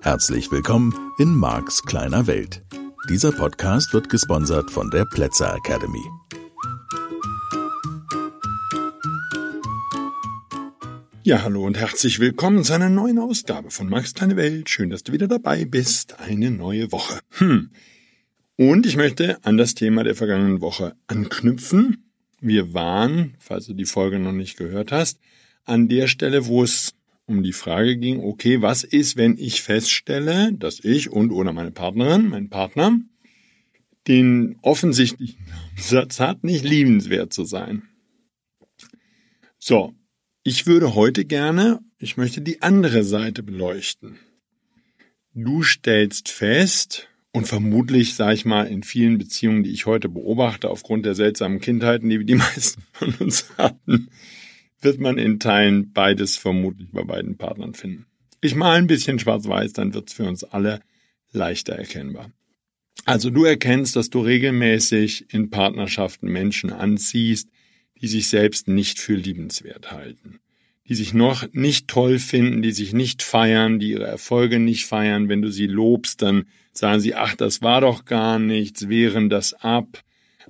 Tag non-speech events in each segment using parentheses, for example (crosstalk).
Herzlich willkommen in Marks kleiner Welt. Dieser Podcast wird gesponsert von der Plätzer Academy. Ja, hallo und herzlich willkommen zu einer neuen Ausgabe von Max Kleine Welt. Schön, dass du wieder dabei bist. Eine neue Woche. Hm. Und ich möchte an das Thema der vergangenen Woche anknüpfen. Wir waren, falls du die Folge noch nicht gehört hast, an der Stelle, wo es um die Frage ging, okay, was ist, wenn ich feststelle, dass ich und oder meine Partnerin, mein Partner, den offensichtlichen Satz hat, nicht liebenswert zu sein. So, ich würde heute gerne, ich möchte die andere Seite beleuchten. Du stellst fest, und vermutlich, sage ich mal, in vielen Beziehungen, die ich heute beobachte, aufgrund der seltsamen Kindheiten, die die (laughs) meisten von uns hatten, wird man in Teilen beides vermutlich bei beiden Partnern finden. Ich mal ein bisschen schwarz-weiß, dann wird's für uns alle leichter erkennbar. Also du erkennst, dass du regelmäßig in Partnerschaften Menschen anziehst, die sich selbst nicht für liebenswert halten, die sich noch nicht toll finden, die sich nicht feiern, die ihre Erfolge nicht feiern. Wenn du sie lobst, dann sagen sie, ach, das war doch gar nichts, wehren das ab.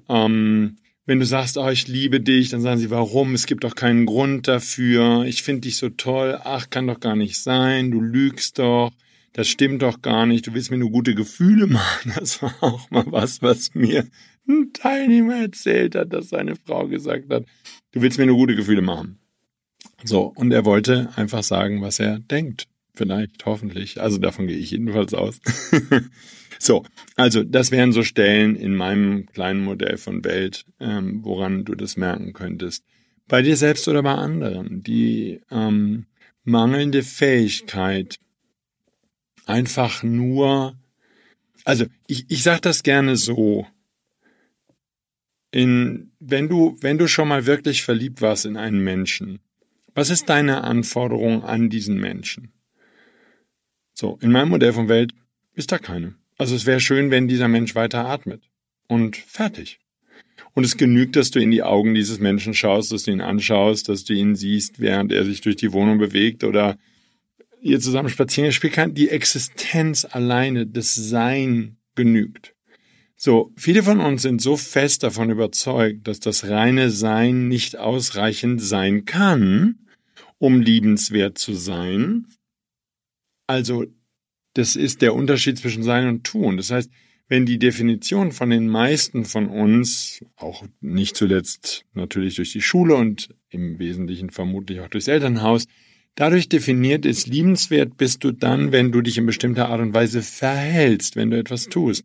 Ähm, wenn du sagst, oh, ich liebe dich, dann sagen sie, warum? Es gibt doch keinen Grund dafür. Ich finde dich so toll. Ach, kann doch gar nicht sein. Du lügst doch. Das stimmt doch gar nicht. Du willst mir nur gute Gefühle machen. Das war auch mal was, was mir ein Teilnehmer erzählt hat, dass seine Frau gesagt hat, du willst mir nur gute Gefühle machen. So, und er wollte einfach sagen, was er denkt. Vielleicht, hoffentlich. Also davon gehe ich jedenfalls aus. (laughs) so, also das wären so Stellen in meinem kleinen Modell von Welt, ähm, woran du das merken könntest. Bei dir selbst oder bei anderen. Die ähm, mangelnde Fähigkeit, einfach nur, also ich, ich sage das gerne so, in, wenn du, wenn du schon mal wirklich verliebt warst in einen Menschen, was ist deine Anforderung an diesen Menschen? So, in meinem Modell von Welt ist da keine. Also es wäre schön, wenn dieser Mensch weiter atmet. Und fertig. Und es genügt, dass du in die Augen dieses Menschen schaust, dass du ihn anschaust, dass du ihn siehst, während er sich durch die Wohnung bewegt oder ihr zusammen spazieren. Spielt kein, die Existenz alleine, das Sein genügt. So, viele von uns sind so fest davon überzeugt, dass das reine Sein nicht ausreichend sein kann, um liebenswert zu sein. Also, das ist der Unterschied zwischen Sein und Tun. Das heißt, wenn die Definition von den meisten von uns, auch nicht zuletzt natürlich durch die Schule und im Wesentlichen vermutlich auch durchs Elternhaus, dadurch definiert ist, liebenswert bist du dann, wenn du dich in bestimmter Art und Weise verhältst, wenn du etwas tust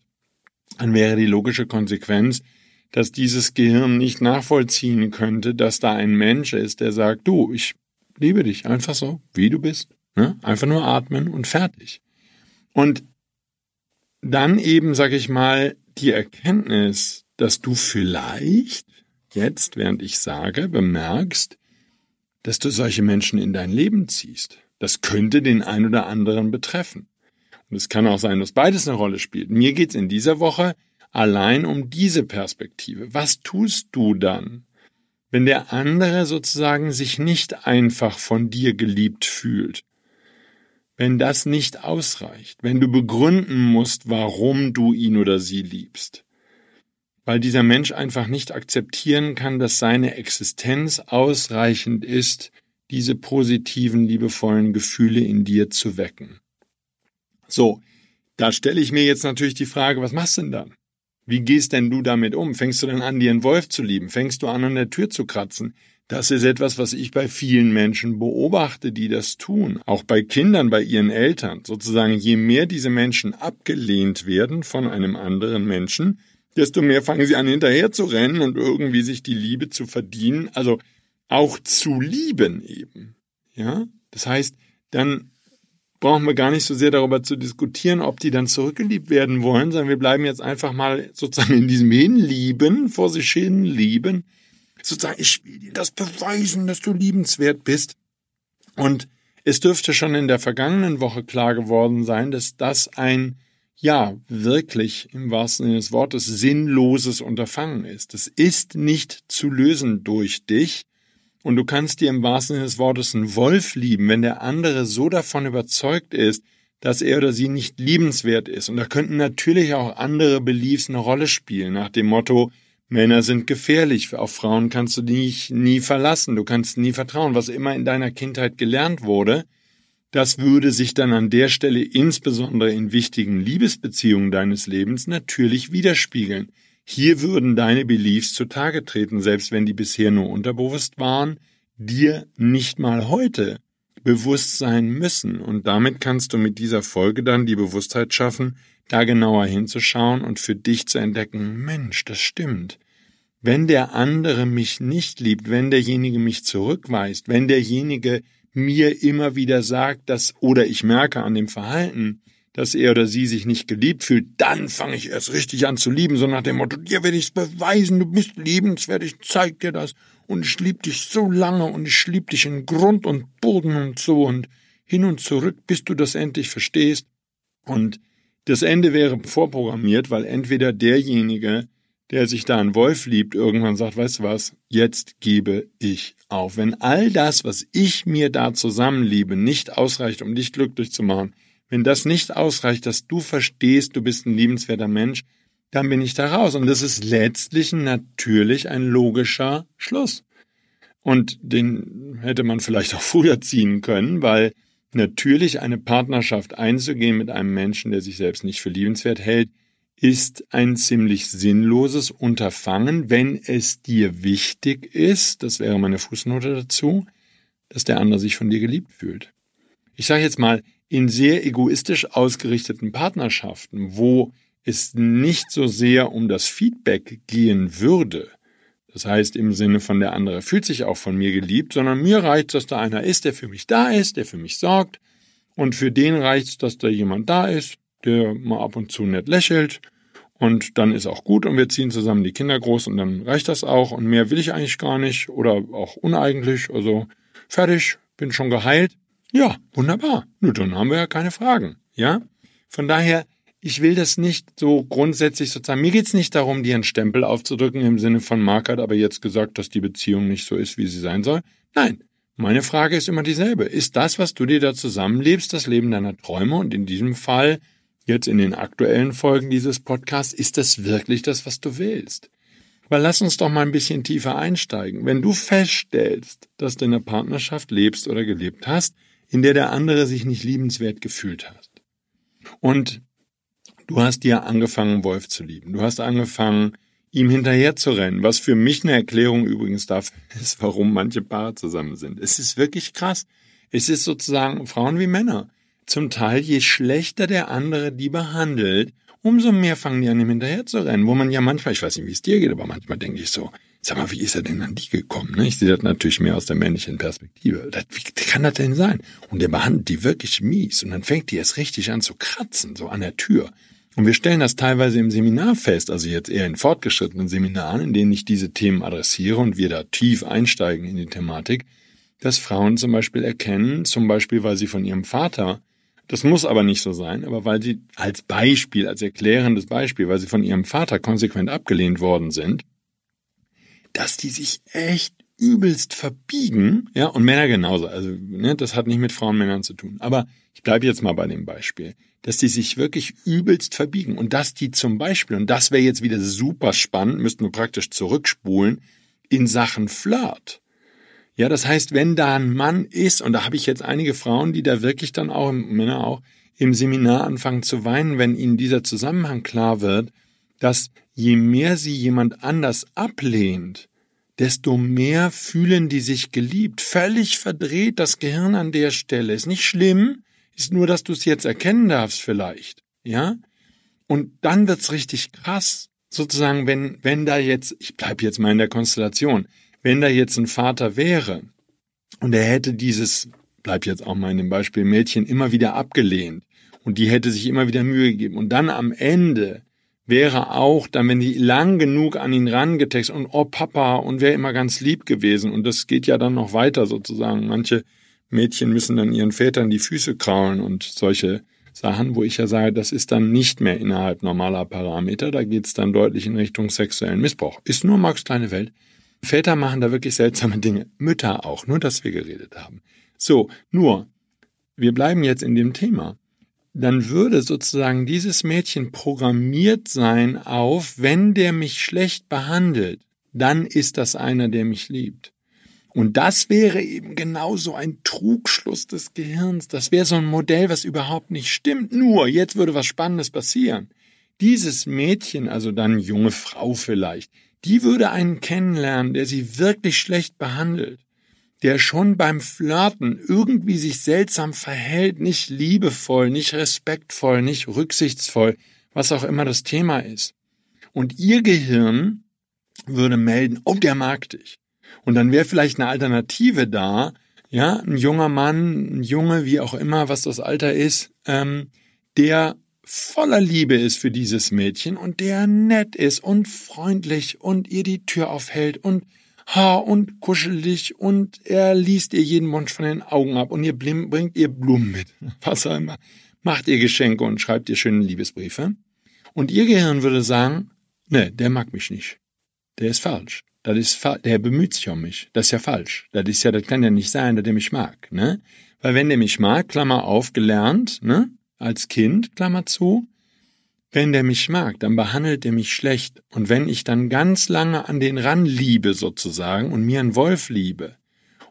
dann wäre die logische Konsequenz, dass dieses Gehirn nicht nachvollziehen könnte, dass da ein Mensch ist, der sagt, du, ich liebe dich einfach so, wie du bist. Ne? Einfach nur atmen und fertig. Und dann eben, sag ich mal, die Erkenntnis, dass du vielleicht jetzt, während ich sage, bemerkst, dass du solche Menschen in dein Leben ziehst. Das könnte den ein oder anderen betreffen. Und es kann auch sein, dass beides eine Rolle spielt. Mir geht's in dieser Woche allein um diese Perspektive. Was tust du dann, wenn der andere sozusagen sich nicht einfach von dir geliebt fühlt? Wenn das nicht ausreicht, wenn du begründen musst, warum du ihn oder sie liebst, weil dieser Mensch einfach nicht akzeptieren kann, dass seine Existenz ausreichend ist, diese positiven, liebevollen Gefühle in dir zu wecken. So, da stelle ich mir jetzt natürlich die Frage, was machst du denn dann? Wie gehst denn du damit um? Fängst du dann an, dir einen Wolf zu lieben? Fängst du an, an der Tür zu kratzen? Das ist etwas, was ich bei vielen Menschen beobachte, die das tun. Auch bei Kindern, bei ihren Eltern. Sozusagen, je mehr diese Menschen abgelehnt werden von einem anderen Menschen, desto mehr fangen sie an, hinterher zu rennen und irgendwie sich die Liebe zu verdienen. Also auch zu lieben eben. Ja? Das heißt, dann brauchen wir gar nicht so sehr darüber zu diskutieren, ob die dann zurückgeliebt werden wollen, sondern wir bleiben jetzt einfach mal sozusagen in diesem Hinlieben, vor sich hin lieben, sozusagen, ich will dir das beweisen, dass du liebenswert bist. Und es dürfte schon in der vergangenen Woche klar geworden sein, dass das ein ja, wirklich im wahrsten Sinne des Wortes sinnloses Unterfangen ist. Es ist nicht zu lösen durch dich. Und du kannst dir im wahrsten Sinne des Wortes einen Wolf lieben, wenn der andere so davon überzeugt ist, dass er oder sie nicht liebenswert ist. Und da könnten natürlich auch andere Beliefs eine Rolle spielen, nach dem Motto, Männer sind gefährlich, auf Frauen kannst du dich nie verlassen, du kannst nie vertrauen, was immer in deiner Kindheit gelernt wurde. Das würde sich dann an der Stelle insbesondere in wichtigen Liebesbeziehungen deines Lebens natürlich widerspiegeln. Hier würden deine Beliefs zutage treten, selbst wenn die bisher nur unterbewusst waren, dir nicht mal heute bewusst sein müssen. Und damit kannst du mit dieser Folge dann die Bewusstheit schaffen, da genauer hinzuschauen und für dich zu entdecken, Mensch, das stimmt. Wenn der andere mich nicht liebt, wenn derjenige mich zurückweist, wenn derjenige mir immer wieder sagt, dass, oder ich merke an dem Verhalten, dass er oder sie sich nicht geliebt fühlt, dann fange ich erst richtig an zu lieben, so nach dem Motto, dir werde ich es beweisen, du bist liebenswert, ich zeig dir das und ich lieb dich so lange und ich lieb dich in Grund und Boden und so und hin und zurück, bis du das endlich verstehst. Und das Ende wäre vorprogrammiert, weil entweder derjenige, der sich da einen Wolf liebt, irgendwann sagt, weißt du was, jetzt gebe ich auf. Wenn all das, was ich mir da zusammenliebe, nicht ausreicht, um dich glücklich zu machen, wenn das nicht ausreicht, dass du verstehst, du bist ein liebenswerter Mensch, dann bin ich da raus. Und das ist letztlich natürlich ein logischer Schluss. Und den hätte man vielleicht auch (laughs) früher ziehen können, weil natürlich eine Partnerschaft einzugehen mit einem Menschen, der sich selbst nicht für liebenswert hält, ist ein ziemlich sinnloses Unterfangen, wenn es dir wichtig ist, das wäre meine Fußnote dazu, dass der andere sich von dir geliebt fühlt. Ich sage jetzt mal, in sehr egoistisch ausgerichteten Partnerschaften, wo es nicht so sehr um das Feedback gehen würde, das heißt im Sinne von der andere fühlt sich auch von mir geliebt, sondern mir reicht, dass da einer ist, der für mich da ist, der für mich sorgt, und für den reicht dass da jemand da ist, der mal ab und zu nett lächelt. Und dann ist auch gut und wir ziehen zusammen die Kinder groß und dann reicht das auch. Und mehr will ich eigentlich gar nicht oder auch uneigentlich, also fertig, bin schon geheilt. Ja, wunderbar. Nur dann haben wir ja keine Fragen, ja? Von daher, ich will das nicht so grundsätzlich sozusagen, mir geht's nicht darum, dir einen Stempel aufzudrücken im Sinne von Mark hat aber jetzt gesagt, dass die Beziehung nicht so ist, wie sie sein soll. Nein, meine Frage ist immer dieselbe. Ist das, was du dir da zusammenlebst, das Leben deiner Träume und in diesem Fall jetzt in den aktuellen Folgen dieses Podcasts, ist das wirklich das, was du willst? Weil lass uns doch mal ein bisschen tiefer einsteigen. Wenn du feststellst, dass du in einer Partnerschaft lebst oder gelebt hast, in der der andere sich nicht liebenswert gefühlt hat. Und du hast dir angefangen, Wolf zu lieben. Du hast angefangen, ihm hinterher zu rennen, was für mich eine Erklärung übrigens dafür (laughs) ist, warum manche Paare zusammen sind. Es ist wirklich krass. Es ist sozusagen Frauen wie Männer zum Teil, je schlechter der andere die behandelt, umso mehr fangen die an ihm hinterher zu rennen, wo man ja manchmal, ich weiß nicht, wie es dir geht, aber manchmal denke ich so, sag mal, wie ist er denn an die gekommen? Ne? Ich sehe das natürlich mehr aus der männlichen Perspektive. Wie kann das denn sein? Und der behandelt die wirklich mies und dann fängt die erst richtig an zu kratzen, so an der Tür. Und wir stellen das teilweise im Seminar fest, also jetzt eher in fortgeschrittenen Seminaren, in denen ich diese Themen adressiere und wir da tief einsteigen in die Thematik, dass Frauen zum Beispiel erkennen, zum Beispiel weil sie von ihrem Vater das muss aber nicht so sein, aber weil sie als Beispiel, als erklärendes Beispiel, weil sie von ihrem Vater konsequent abgelehnt worden sind, dass die sich echt übelst verbiegen, ja, und Männer genauso. Also, ne, das hat nicht mit Frauen und Männern zu tun. Aber ich bleibe jetzt mal bei dem Beispiel, dass die sich wirklich übelst verbiegen und dass die zum Beispiel, und das wäre jetzt wieder super spannend, müssten wir praktisch zurückspulen, in Sachen Flirt ja, das heißt, wenn da ein Mann ist, und da habe ich jetzt einige Frauen, die da wirklich dann auch, Männer auch, im Seminar anfangen zu weinen, wenn ihnen dieser Zusammenhang klar wird, dass je mehr sie jemand anders ablehnt, desto mehr fühlen die sich geliebt. Völlig verdreht das Gehirn an der Stelle. Ist nicht schlimm, ist nur, dass du es jetzt erkennen darfst vielleicht. Ja? Und dann wird's richtig krass, sozusagen, wenn, wenn da jetzt, ich bleib jetzt mal in der Konstellation, wenn da jetzt ein Vater wäre und er hätte dieses, bleib jetzt auch mal in dem Beispiel Mädchen, immer wieder abgelehnt und die hätte sich immer wieder Mühe gegeben und dann am Ende wäre auch, dann wenn die lang genug an ihn rangetextet und oh Papa und wäre immer ganz lieb gewesen und das geht ja dann noch weiter sozusagen. Manche Mädchen müssen dann ihren Vätern die Füße kraulen und solche Sachen, wo ich ja sage, das ist dann nicht mehr innerhalb normaler Parameter, da geht's dann deutlich in Richtung sexuellen Missbrauch. Ist nur Marx kleine Welt. Väter machen da wirklich seltsame Dinge. Mütter auch, nur dass wir geredet haben. So, nur, wir bleiben jetzt in dem Thema. Dann würde sozusagen dieses Mädchen programmiert sein auf, wenn der mich schlecht behandelt, dann ist das einer, der mich liebt. Und das wäre eben genauso ein Trugschluss des Gehirns. Das wäre so ein Modell, was überhaupt nicht stimmt. Nur, jetzt würde was Spannendes passieren. Dieses Mädchen, also dann junge Frau vielleicht, die würde einen kennenlernen, der sie wirklich schlecht behandelt, der schon beim Flirten irgendwie sich seltsam verhält, nicht liebevoll, nicht respektvoll, nicht rücksichtsvoll, was auch immer das Thema ist. Und ihr Gehirn würde melden, oh, der mag dich. Und dann wäre vielleicht eine Alternative da, ja, ein junger Mann, ein Junge, wie auch immer, was das Alter ist, ähm, der voller Liebe ist für dieses Mädchen und der nett ist und freundlich und ihr die Tür aufhält und ha und kuschelig und er liest ihr jeden Wunsch von den Augen ab und ihr bringt ihr Blumen mit, (laughs) was auch immer, macht ihr Geschenke und schreibt ihr schöne Liebesbriefe. Und ihr Gehirn würde sagen, ne, der mag mich nicht. Der ist falsch. Das ist der bemüht sich um mich. Das ist ja falsch. Das ist ja, das kann ja nicht sein, dass der mich mag, ne? Weil wenn der mich mag, Klammer auf, gelernt, ne? als Kind, Klammer zu, wenn der mich mag, dann behandelt er mich schlecht. Und wenn ich dann ganz lange an den ran liebe sozusagen und mir einen Wolf liebe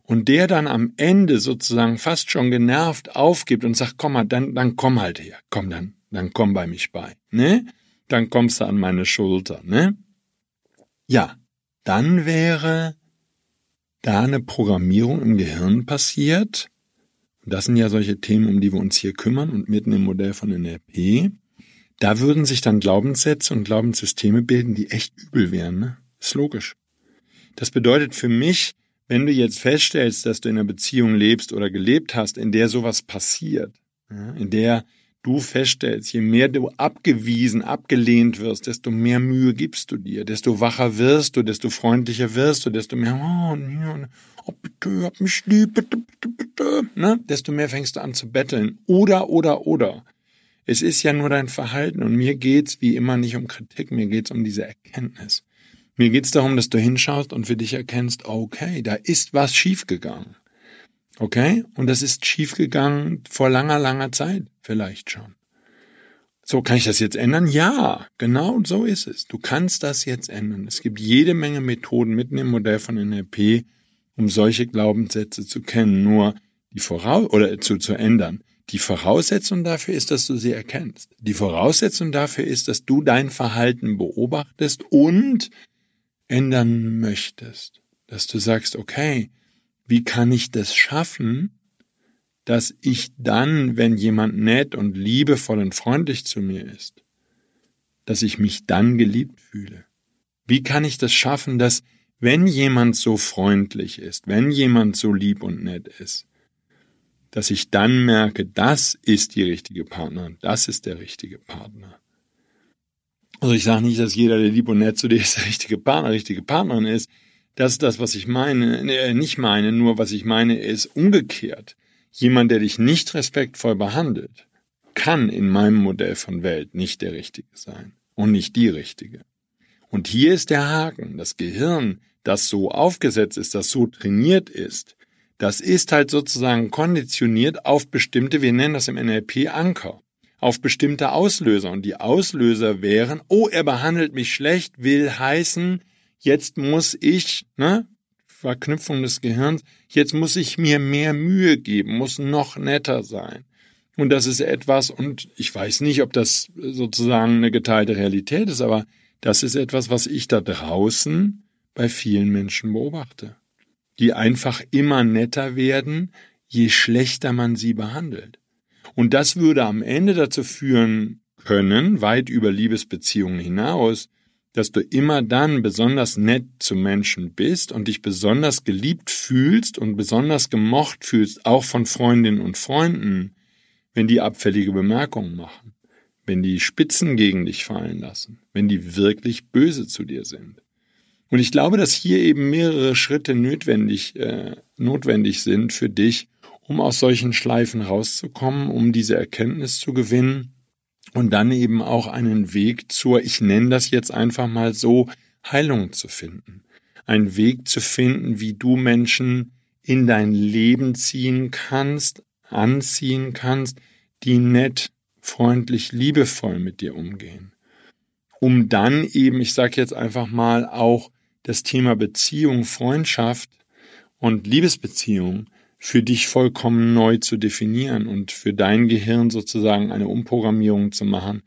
und der dann am Ende sozusagen fast schon genervt aufgibt und sagt, komm mal, dann, dann komm halt her, komm dann, dann komm bei mich bei, ne? Dann kommst du an meine Schulter, ne? Ja, dann wäre da eine Programmierung im Gehirn passiert, das sind ja solche Themen, um die wir uns hier kümmern und mitten im Modell von NLP. Da würden sich dann Glaubenssätze und Glaubenssysteme bilden, die echt übel wären. Ne? Ist logisch. Das bedeutet für mich, wenn du jetzt feststellst, dass du in einer Beziehung lebst oder gelebt hast, in der sowas passiert, in der du feststellst, je mehr du abgewiesen, abgelehnt wirst, desto mehr Mühe gibst du dir, desto wacher wirst du, desto freundlicher wirst du, desto mehr, oh, nee, oh bitte, hab mich lieb, bitte, bitte, bitte, ne? desto mehr fängst du an zu betteln. Oder, oder, oder. Es ist ja nur dein Verhalten und mir geht's wie immer nicht um Kritik, mir geht's um diese Erkenntnis. Mir geht's darum, dass du hinschaust und für dich erkennst, okay, da ist was schiefgegangen. Okay? Und das ist schiefgegangen vor langer, langer Zeit vielleicht schon. So, kann ich das jetzt ändern? Ja, genau so ist es. Du kannst das jetzt ändern. Es gibt jede Menge Methoden mitten im Modell von NLP, um solche Glaubenssätze zu kennen, nur die Voraus oder zu, zu ändern. Die Voraussetzung dafür ist, dass du sie erkennst. Die Voraussetzung dafür ist, dass du dein Verhalten beobachtest und ändern möchtest. Dass du sagst, okay, wie kann ich das schaffen, dass ich dann, wenn jemand nett und liebevoll und freundlich zu mir ist, dass ich mich dann geliebt fühle? Wie kann ich das schaffen, dass wenn jemand so freundlich ist, wenn jemand so lieb und nett ist, dass ich dann merke, das ist die richtige Partnerin, das ist der richtige Partner. Also ich sage nicht, dass jeder, der lieb und nett zu dir ist, der richtige Partner, richtige Partnerin ist. Das ist das, was ich meine, äh, nicht meine, nur was ich meine ist umgekehrt. Jemand, der dich nicht respektvoll behandelt, kann in meinem Modell von Welt nicht der Richtige sein und nicht die Richtige. Und hier ist der Haken. Das Gehirn das so aufgesetzt ist, das so trainiert ist, das ist halt sozusagen konditioniert auf bestimmte, wir nennen das im NLP Anker, auf bestimmte Auslöser. Und die Auslöser wären, oh, er behandelt mich schlecht, will heißen, jetzt muss ich, ne, Verknüpfung des Gehirns, jetzt muss ich mir mehr Mühe geben, muss noch netter sein. Und das ist etwas, und ich weiß nicht, ob das sozusagen eine geteilte Realität ist, aber das ist etwas, was ich da draußen bei vielen Menschen beobachte, die einfach immer netter werden, je schlechter man sie behandelt. Und das würde am Ende dazu führen können, weit über Liebesbeziehungen hinaus, dass du immer dann besonders nett zu Menschen bist und dich besonders geliebt fühlst und besonders gemocht fühlst, auch von Freundinnen und Freunden, wenn die abfällige Bemerkungen machen, wenn die Spitzen gegen dich fallen lassen, wenn die wirklich böse zu dir sind. Und ich glaube, dass hier eben mehrere Schritte notwendig, äh, notwendig sind für dich, um aus solchen Schleifen rauszukommen, um diese Erkenntnis zu gewinnen und dann eben auch einen Weg zur, ich nenne das jetzt einfach mal so, Heilung zu finden. Ein Weg zu finden, wie du Menschen in dein Leben ziehen kannst, anziehen kannst, die nett, freundlich, liebevoll mit dir umgehen. Um dann eben, ich sage jetzt einfach mal, auch das Thema Beziehung, Freundschaft und Liebesbeziehung für dich vollkommen neu zu definieren und für dein Gehirn sozusagen eine Umprogrammierung zu machen,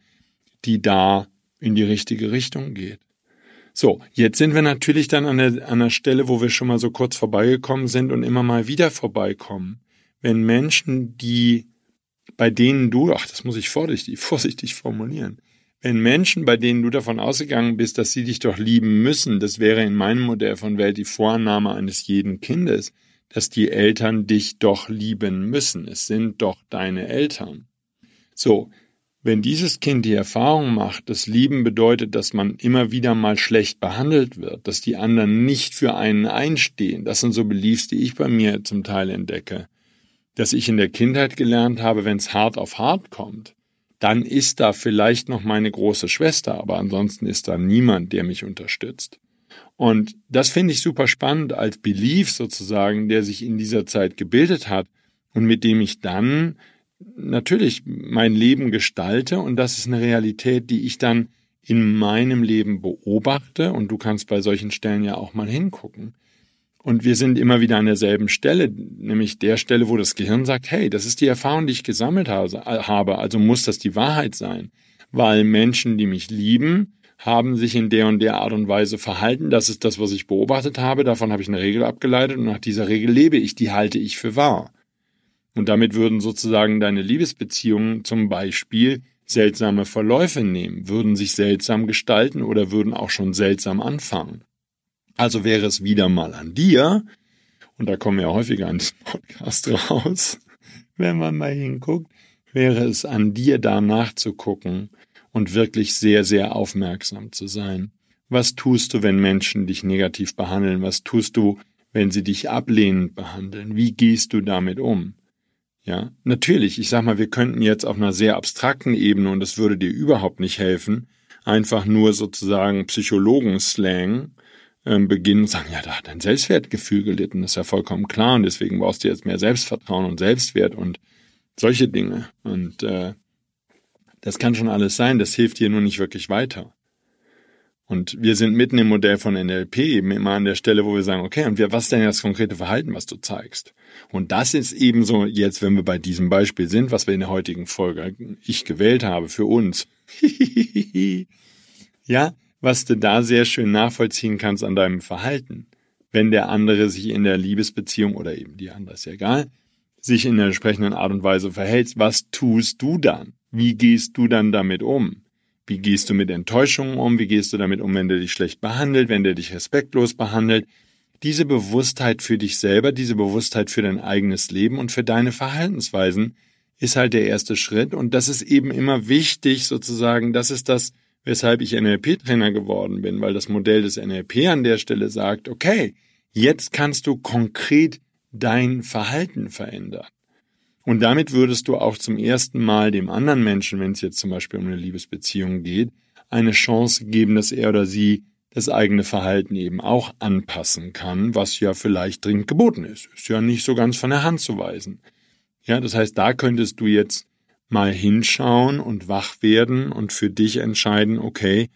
die da in die richtige Richtung geht. So, jetzt sind wir natürlich dann an der, an der Stelle, wo wir schon mal so kurz vorbeigekommen sind und immer mal wieder vorbeikommen. Wenn Menschen, die, bei denen du, ach, das muss ich vorsichtig, (laughs) vorsichtig formulieren, wenn Menschen, bei denen du davon ausgegangen bist, dass sie dich doch lieben müssen, das wäre in meinem Modell von Welt die Vorannahme eines jeden Kindes, dass die Eltern dich doch lieben müssen. Es sind doch deine Eltern. So, wenn dieses Kind die Erfahrung macht, dass Lieben bedeutet, dass man immer wieder mal schlecht behandelt wird, dass die anderen nicht für einen einstehen, das sind so Beliefs, die ich bei mir zum Teil entdecke, dass ich in der Kindheit gelernt habe, wenn es hart auf hart kommt, dann ist da vielleicht noch meine große Schwester, aber ansonsten ist da niemand, der mich unterstützt. Und das finde ich super spannend als Belief sozusagen, der sich in dieser Zeit gebildet hat und mit dem ich dann natürlich mein Leben gestalte und das ist eine Realität, die ich dann in meinem Leben beobachte und du kannst bei solchen Stellen ja auch mal hingucken. Und wir sind immer wieder an derselben Stelle, nämlich der Stelle, wo das Gehirn sagt, hey, das ist die Erfahrung, die ich gesammelt habe, also muss das die Wahrheit sein. Weil Menschen, die mich lieben, haben sich in der und der Art und Weise verhalten. Das ist das, was ich beobachtet habe. Davon habe ich eine Regel abgeleitet und nach dieser Regel lebe ich. Die halte ich für wahr. Und damit würden sozusagen deine Liebesbeziehungen zum Beispiel seltsame Verläufe nehmen, würden sich seltsam gestalten oder würden auch schon seltsam anfangen. Also wäre es wieder mal an dir, und da kommen wir häufiger an diesem Podcast raus, wenn man mal hinguckt, wäre es an dir da nachzugucken und wirklich sehr, sehr aufmerksam zu sein. Was tust du, wenn Menschen dich negativ behandeln? Was tust du, wenn sie dich ablehnend behandeln? Wie gehst du damit um? Ja, natürlich, ich sag mal, wir könnten jetzt auf einer sehr abstrakten Ebene, und das würde dir überhaupt nicht helfen, einfach nur sozusagen Psychologen-Slang ähm, beginnen und sagen, ja, da hat dein Selbstwertgefühl gelitten, das ist ja vollkommen klar, und deswegen brauchst du jetzt mehr Selbstvertrauen und Selbstwert und solche Dinge. Und äh, das kann schon alles sein, das hilft dir nur nicht wirklich weiter. Und wir sind mitten im Modell von NLP eben immer an der Stelle, wo wir sagen, okay, und wir, was denn das konkrete Verhalten, was du zeigst? Und das ist eben so jetzt, wenn wir bei diesem Beispiel sind, was wir in der heutigen Folge ich gewählt habe für uns. (laughs) ja, was du da sehr schön nachvollziehen kannst an deinem Verhalten. Wenn der andere sich in der Liebesbeziehung oder eben die andere ist ja egal, sich in der entsprechenden Art und Weise verhält, was tust du dann? Wie gehst du dann damit um? Wie gehst du mit Enttäuschungen um? Wie gehst du damit um, wenn der dich schlecht behandelt, wenn der dich respektlos behandelt? Diese Bewusstheit für dich selber, diese Bewusstheit für dein eigenes Leben und für deine Verhaltensweisen ist halt der erste Schritt. Und das ist eben immer wichtig, sozusagen, das ist das, weshalb ich NLP-Trainer geworden bin, weil das Modell des NLP an der Stelle sagt, okay, jetzt kannst du konkret dein Verhalten verändern. Und damit würdest du auch zum ersten Mal dem anderen Menschen, wenn es jetzt zum Beispiel um eine Liebesbeziehung geht, eine Chance geben, dass er oder sie das eigene Verhalten eben auch anpassen kann, was ja vielleicht dringend geboten ist. Ist ja nicht so ganz von der Hand zu weisen. Ja, das heißt, da könntest du jetzt mal hinschauen und wach werden und für dich entscheiden, okay,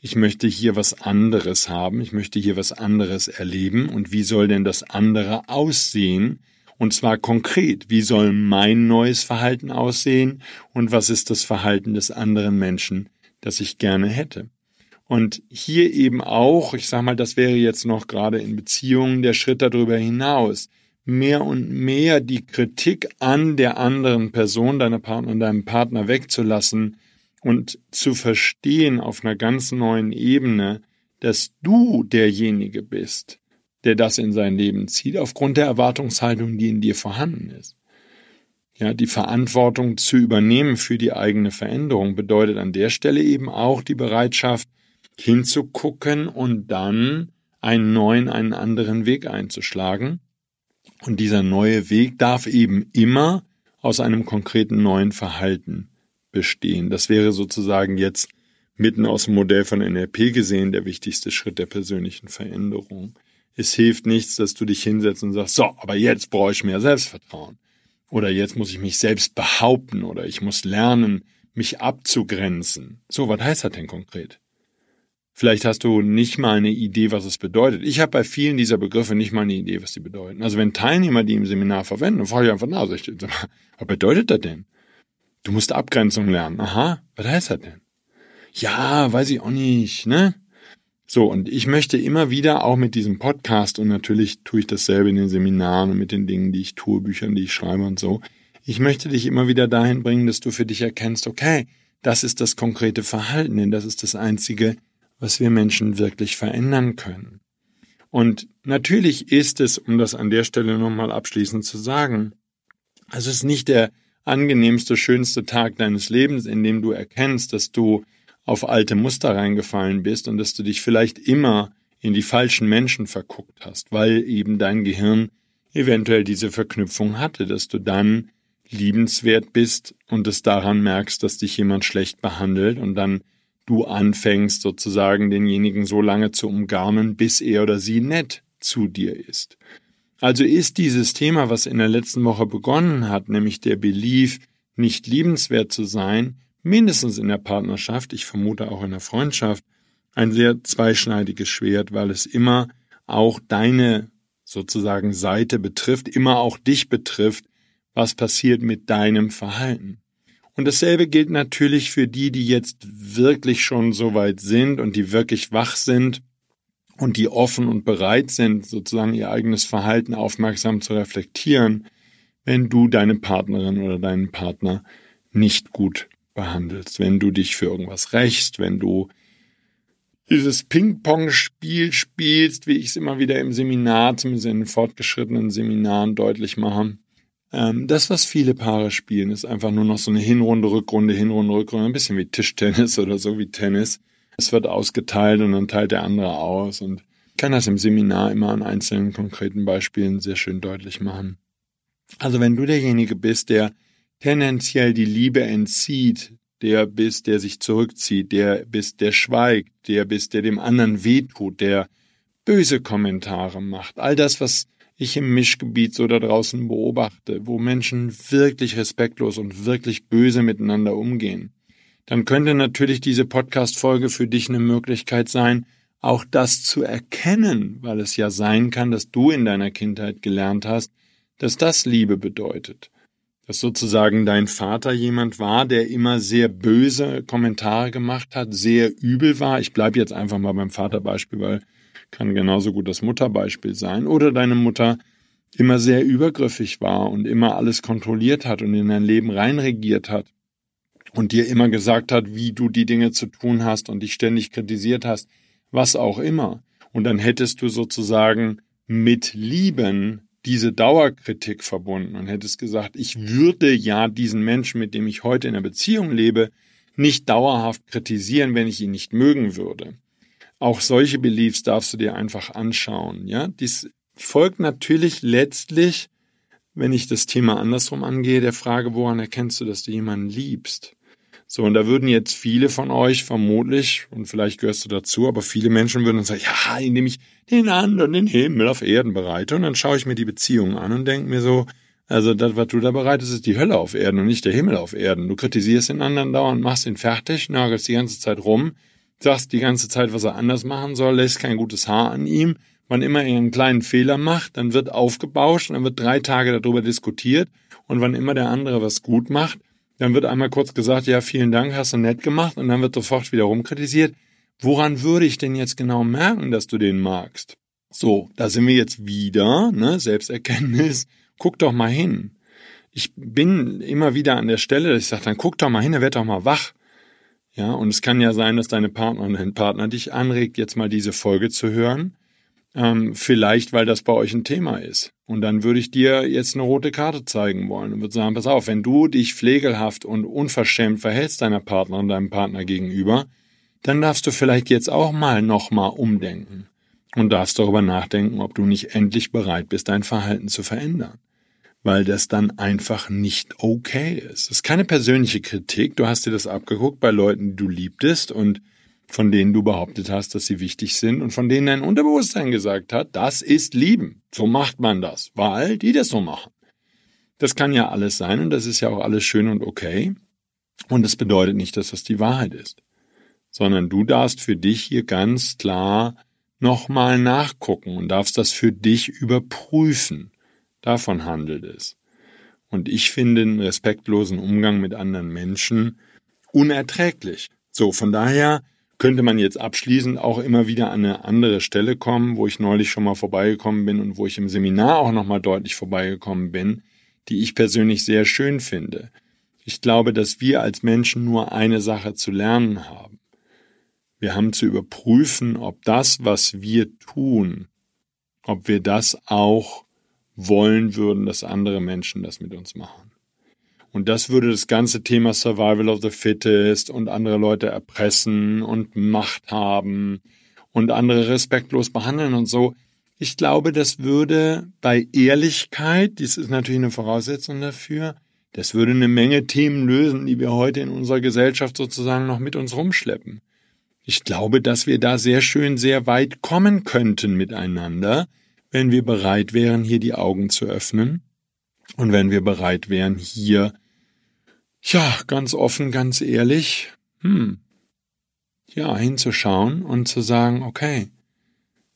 ich möchte hier was anderes haben, ich möchte hier was anderes erleben und wie soll denn das andere aussehen, und zwar konkret, wie soll mein neues Verhalten aussehen und was ist das Verhalten des anderen Menschen, das ich gerne hätte. Und hier eben auch, ich sag mal, das wäre jetzt noch gerade in Beziehungen der Schritt darüber hinaus, mehr und mehr die Kritik an der anderen Person, deiner Partner, deinem Partner wegzulassen und zu verstehen auf einer ganz neuen Ebene, dass du derjenige bist, der das in sein Leben zieht, aufgrund der Erwartungshaltung, die in dir vorhanden ist. Ja, die Verantwortung zu übernehmen für die eigene Veränderung bedeutet an der Stelle eben auch die Bereitschaft, hinzugucken und dann einen neuen, einen anderen Weg einzuschlagen Und dieser neue Weg darf eben immer aus einem konkreten neuen Verhalten bestehen. Das wäre sozusagen jetzt mitten aus dem Modell von NLP gesehen der wichtigste Schritt der persönlichen Veränderung. Es hilft nichts, dass du dich hinsetzt und sagst, so, aber jetzt brauche ich mehr Selbstvertrauen. Oder jetzt muss ich mich selbst behaupten oder ich muss lernen, mich abzugrenzen. So, was heißt das denn konkret? Vielleicht hast du nicht mal eine Idee, was es bedeutet. Ich habe bei vielen dieser Begriffe nicht mal eine Idee, was sie bedeuten. Also wenn Teilnehmer die im Seminar verwenden, dann frage ich einfach nach, was bedeutet das denn? Du musst Abgrenzung lernen. Aha, was heißt das denn? Ja, weiß ich auch nicht, ne? So, und ich möchte immer wieder auch mit diesem Podcast und natürlich tue ich dasselbe in den Seminaren und mit den Dingen, die ich tue, Büchern, die ich schreibe und so. Ich möchte dich immer wieder dahin bringen, dass du für dich erkennst, okay, das ist das konkrete Verhalten, denn das ist das Einzige, was wir Menschen wirklich verändern können. Und natürlich ist es, um das an der Stelle nochmal abschließend zu sagen, also es ist nicht der angenehmste, schönste Tag deines Lebens, in dem du erkennst, dass du auf alte Muster reingefallen bist und dass du dich vielleicht immer in die falschen Menschen verguckt hast, weil eben dein Gehirn eventuell diese Verknüpfung hatte, dass du dann liebenswert bist und es daran merkst, dass dich jemand schlecht behandelt und dann du anfängst sozusagen denjenigen so lange zu umgarnen, bis er oder sie nett zu dir ist. Also ist dieses Thema, was in der letzten Woche begonnen hat, nämlich der Belief, nicht liebenswert zu sein, mindestens in der Partnerschaft, ich vermute auch in der Freundschaft, ein sehr zweischneidiges Schwert, weil es immer auch deine sozusagen Seite betrifft, immer auch dich betrifft, was passiert mit deinem Verhalten. Und dasselbe gilt natürlich für die, die jetzt wirklich schon so weit sind und die wirklich wach sind und die offen und bereit sind, sozusagen ihr eigenes Verhalten aufmerksam zu reflektieren, wenn du deine Partnerin oder deinen Partner nicht gut behandelst, wenn du dich für irgendwas rächst, wenn du dieses Ping-Pong-Spiel spielst, wie ich es immer wieder im Seminar, zumindest in fortgeschrittenen Seminaren deutlich mache. Ähm, das, was viele Paare spielen, ist einfach nur noch so eine Hinrunde, Rückrunde, Hinrunde, Rückrunde, ein bisschen wie Tischtennis (laughs) oder so wie Tennis. Es wird ausgeteilt und dann teilt der andere aus und ich kann das im Seminar immer an einzelnen konkreten Beispielen sehr schön deutlich machen. Also wenn du derjenige bist, der tendenziell die Liebe entzieht, der bist, der sich zurückzieht, der bist, der schweigt, der bist, der dem anderen wehtut, der böse Kommentare macht. All das, was ich im Mischgebiet so da draußen beobachte, wo Menschen wirklich respektlos und wirklich böse miteinander umgehen, dann könnte natürlich diese Podcast-Folge für dich eine Möglichkeit sein, auch das zu erkennen, weil es ja sein kann, dass du in deiner Kindheit gelernt hast, dass das Liebe bedeutet dass sozusagen dein Vater jemand war, der immer sehr böse Kommentare gemacht hat, sehr übel war. Ich bleibe jetzt einfach mal beim Vaterbeispiel, weil kann genauso gut das Mutterbeispiel sein. Oder deine Mutter immer sehr übergriffig war und immer alles kontrolliert hat und in dein Leben reinregiert hat und dir immer gesagt hat, wie du die Dinge zu tun hast und dich ständig kritisiert hast, was auch immer. Und dann hättest du sozusagen mit Lieben diese Dauerkritik verbunden und hättest gesagt, ich würde ja diesen Menschen, mit dem ich heute in einer Beziehung lebe, nicht dauerhaft kritisieren, wenn ich ihn nicht mögen würde. Auch solche Beliefs darfst du dir einfach anschauen, ja. Dies folgt natürlich letztlich, wenn ich das Thema andersrum angehe, der Frage, woran erkennst du, dass du jemanden liebst? So, und da würden jetzt viele von euch vermutlich, und vielleicht gehörst du dazu, aber viele Menschen würden sagen, ja, indem ich den anderen den Himmel auf Erden bereite. Und dann schaue ich mir die Beziehung an und denke mir so, also das, was du da bereitest, ist die Hölle auf Erden und nicht der Himmel auf Erden. Du kritisierst den anderen dauernd, machst ihn fertig, nagelst die ganze Zeit rum, sagst die ganze Zeit, was er anders machen soll, lässt kein gutes Haar an ihm. Wann immer er einen kleinen Fehler macht, dann wird aufgebauscht dann wird drei Tage darüber diskutiert. Und wann immer der andere was gut macht, dann wird einmal kurz gesagt, ja, vielen Dank, hast du nett gemacht, und dann wird sofort wieder rumkritisiert. Woran würde ich denn jetzt genau merken, dass du den magst? So, da sind wir jetzt wieder, ne, Selbsterkenntnis. (laughs) Guck doch mal hin. Ich bin immer wieder an der Stelle, dass ich sage, dann guck doch mal hin, er wird doch mal wach. Ja, und es kann ja sein, dass deine Partnerin, dein Partner dich anregt, jetzt mal diese Folge zu hören. Ähm, vielleicht, weil das bei euch ein Thema ist. Und dann würde ich dir jetzt eine rote Karte zeigen wollen und würde sagen, pass auf, wenn du dich pflegelhaft und unverschämt verhältst deiner Partnerin, deinem Partner gegenüber, dann darfst du vielleicht jetzt auch mal nochmal umdenken. und darfst darüber nachdenken, ob du nicht endlich bereit bist, dein Verhalten zu verändern. Weil das dann einfach nicht okay ist. Es ist keine persönliche Kritik. Du hast dir das abgeguckt bei Leuten, die du liebtest und von denen du behauptet hast, dass sie wichtig sind und von denen dein Unterbewusstsein gesagt hat, das ist Lieben. So macht man das, weil die das so machen. Das kann ja alles sein und das ist ja auch alles schön und okay. Und das bedeutet nicht, dass das die Wahrheit ist, sondern du darfst für dich hier ganz klar nochmal nachgucken und darfst das für dich überprüfen. Davon handelt es. Und ich finde einen respektlosen Umgang mit anderen Menschen unerträglich. So, von daher könnte man jetzt abschließend auch immer wieder an eine andere Stelle kommen, wo ich neulich schon mal vorbeigekommen bin und wo ich im Seminar auch nochmal deutlich vorbeigekommen bin, die ich persönlich sehr schön finde. Ich glaube, dass wir als Menschen nur eine Sache zu lernen haben. Wir haben zu überprüfen, ob das, was wir tun, ob wir das auch wollen würden, dass andere Menschen das mit uns machen. Und das würde das ganze Thema Survival of the Fittest und andere Leute erpressen und Macht haben und andere respektlos behandeln und so. Ich glaube, das würde bei Ehrlichkeit, dies ist natürlich eine Voraussetzung dafür, das würde eine Menge Themen lösen, die wir heute in unserer Gesellschaft sozusagen noch mit uns rumschleppen. Ich glaube, dass wir da sehr schön sehr weit kommen könnten miteinander, wenn wir bereit wären, hier die Augen zu öffnen und wenn wir bereit wären, hier, ja, ganz offen, ganz ehrlich, hm, ja, hinzuschauen und zu sagen, okay,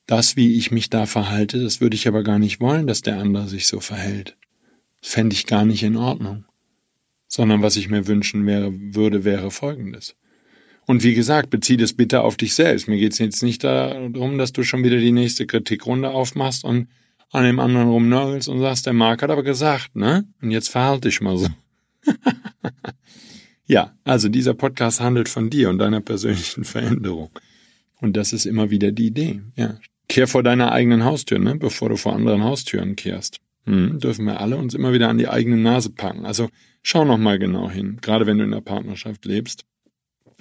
das, wie ich mich da verhalte, das würde ich aber gar nicht wollen, dass der andere sich so verhält. Das fände ich gar nicht in Ordnung. Sondern was ich mir wünschen wäre, würde, wäre folgendes. Und wie gesagt, bezieh das bitte auf dich selbst. Mir geht es jetzt nicht darum, dass du schon wieder die nächste Kritikrunde aufmachst und an dem anderen rumnörgelst und sagst, der Marc hat aber gesagt, ne? Und jetzt verhalte dich mal so. (laughs) ja, also dieser Podcast handelt von dir und deiner persönlichen Veränderung. Und das ist immer wieder die Idee. Ja, kehr vor deiner eigenen Haustür, ne? Bevor du vor anderen Haustüren kehrst. Hm, dürfen wir alle uns immer wieder an die eigene Nase packen. Also schau noch mal genau hin, gerade wenn du in der Partnerschaft lebst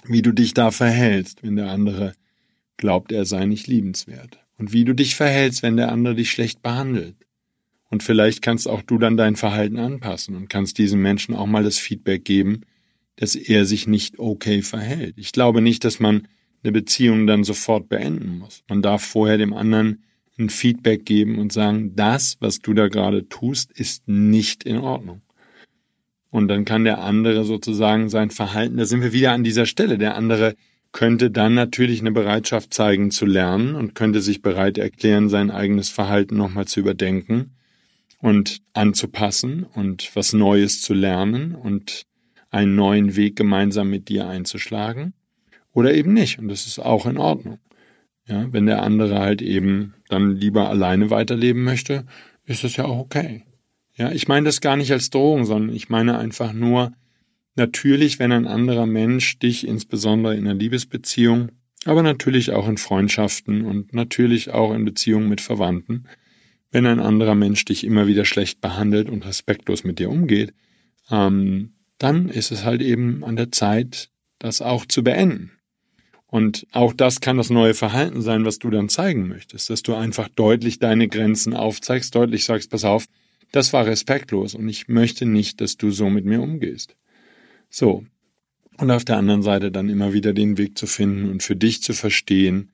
wie du dich da verhältst, wenn der andere glaubt, er sei nicht liebenswert. Und wie du dich verhältst, wenn der andere dich schlecht behandelt. Und vielleicht kannst auch du dann dein Verhalten anpassen und kannst diesem Menschen auch mal das Feedback geben, dass er sich nicht okay verhält. Ich glaube nicht, dass man eine Beziehung dann sofort beenden muss. Man darf vorher dem anderen ein Feedback geben und sagen, das, was du da gerade tust, ist nicht in Ordnung. Und dann kann der andere sozusagen sein Verhalten, da sind wir wieder an dieser Stelle, der andere könnte dann natürlich eine Bereitschaft zeigen zu lernen und könnte sich bereit erklären, sein eigenes Verhalten nochmal zu überdenken und anzupassen und was Neues zu lernen und einen neuen Weg gemeinsam mit dir einzuschlagen oder eben nicht. Und das ist auch in Ordnung. Ja, wenn der andere halt eben dann lieber alleine weiterleben möchte, ist das ja auch okay. Ja, ich meine das gar nicht als Drohung, sondern ich meine einfach nur, natürlich, wenn ein anderer Mensch dich insbesondere in einer Liebesbeziehung, aber natürlich auch in Freundschaften und natürlich auch in Beziehungen mit Verwandten, wenn ein anderer Mensch dich immer wieder schlecht behandelt und respektlos mit dir umgeht, ähm, dann ist es halt eben an der Zeit, das auch zu beenden. Und auch das kann das neue Verhalten sein, was du dann zeigen möchtest, dass du einfach deutlich deine Grenzen aufzeigst, deutlich sagst, pass auf, das war respektlos und ich möchte nicht, dass du so mit mir umgehst. So. Und auf der anderen Seite dann immer wieder den Weg zu finden und für dich zu verstehen,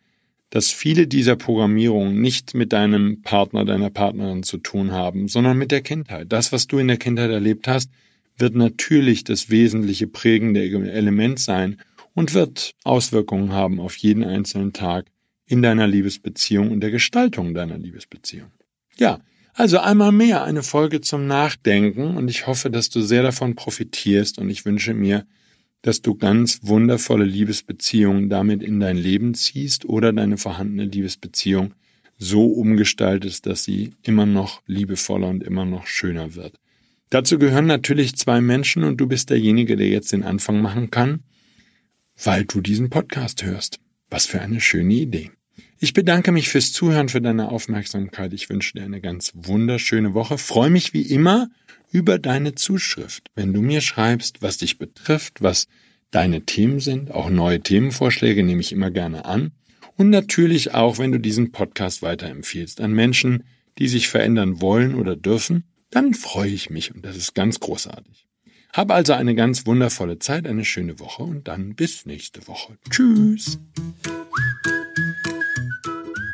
dass viele dieser Programmierungen nicht mit deinem Partner, deiner Partnerin zu tun haben, sondern mit der Kindheit. Das, was du in der Kindheit erlebt hast, wird natürlich das wesentliche prägende Element sein und wird Auswirkungen haben auf jeden einzelnen Tag in deiner Liebesbeziehung und der Gestaltung deiner Liebesbeziehung. Ja, also einmal mehr eine Folge zum Nachdenken und ich hoffe, dass du sehr davon profitierst und ich wünsche mir, dass du ganz wundervolle Liebesbeziehungen damit in dein Leben ziehst oder deine vorhandene Liebesbeziehung so umgestaltest, dass sie immer noch liebevoller und immer noch schöner wird. Dazu gehören natürlich zwei Menschen und du bist derjenige, der jetzt den Anfang machen kann, weil du diesen Podcast hörst. Was für eine schöne Idee. Ich bedanke mich fürs Zuhören, für deine Aufmerksamkeit. Ich wünsche dir eine ganz wunderschöne Woche. Freue mich wie immer über deine Zuschrift. Wenn du mir schreibst, was dich betrifft, was deine Themen sind, auch neue Themenvorschläge nehme ich immer gerne an. Und natürlich auch, wenn du diesen Podcast weiterempfiehlst an Menschen, die sich verändern wollen oder dürfen, dann freue ich mich und das ist ganz großartig. Hab also eine ganz wundervolle Zeit, eine schöne Woche und dann bis nächste Woche. Tschüss.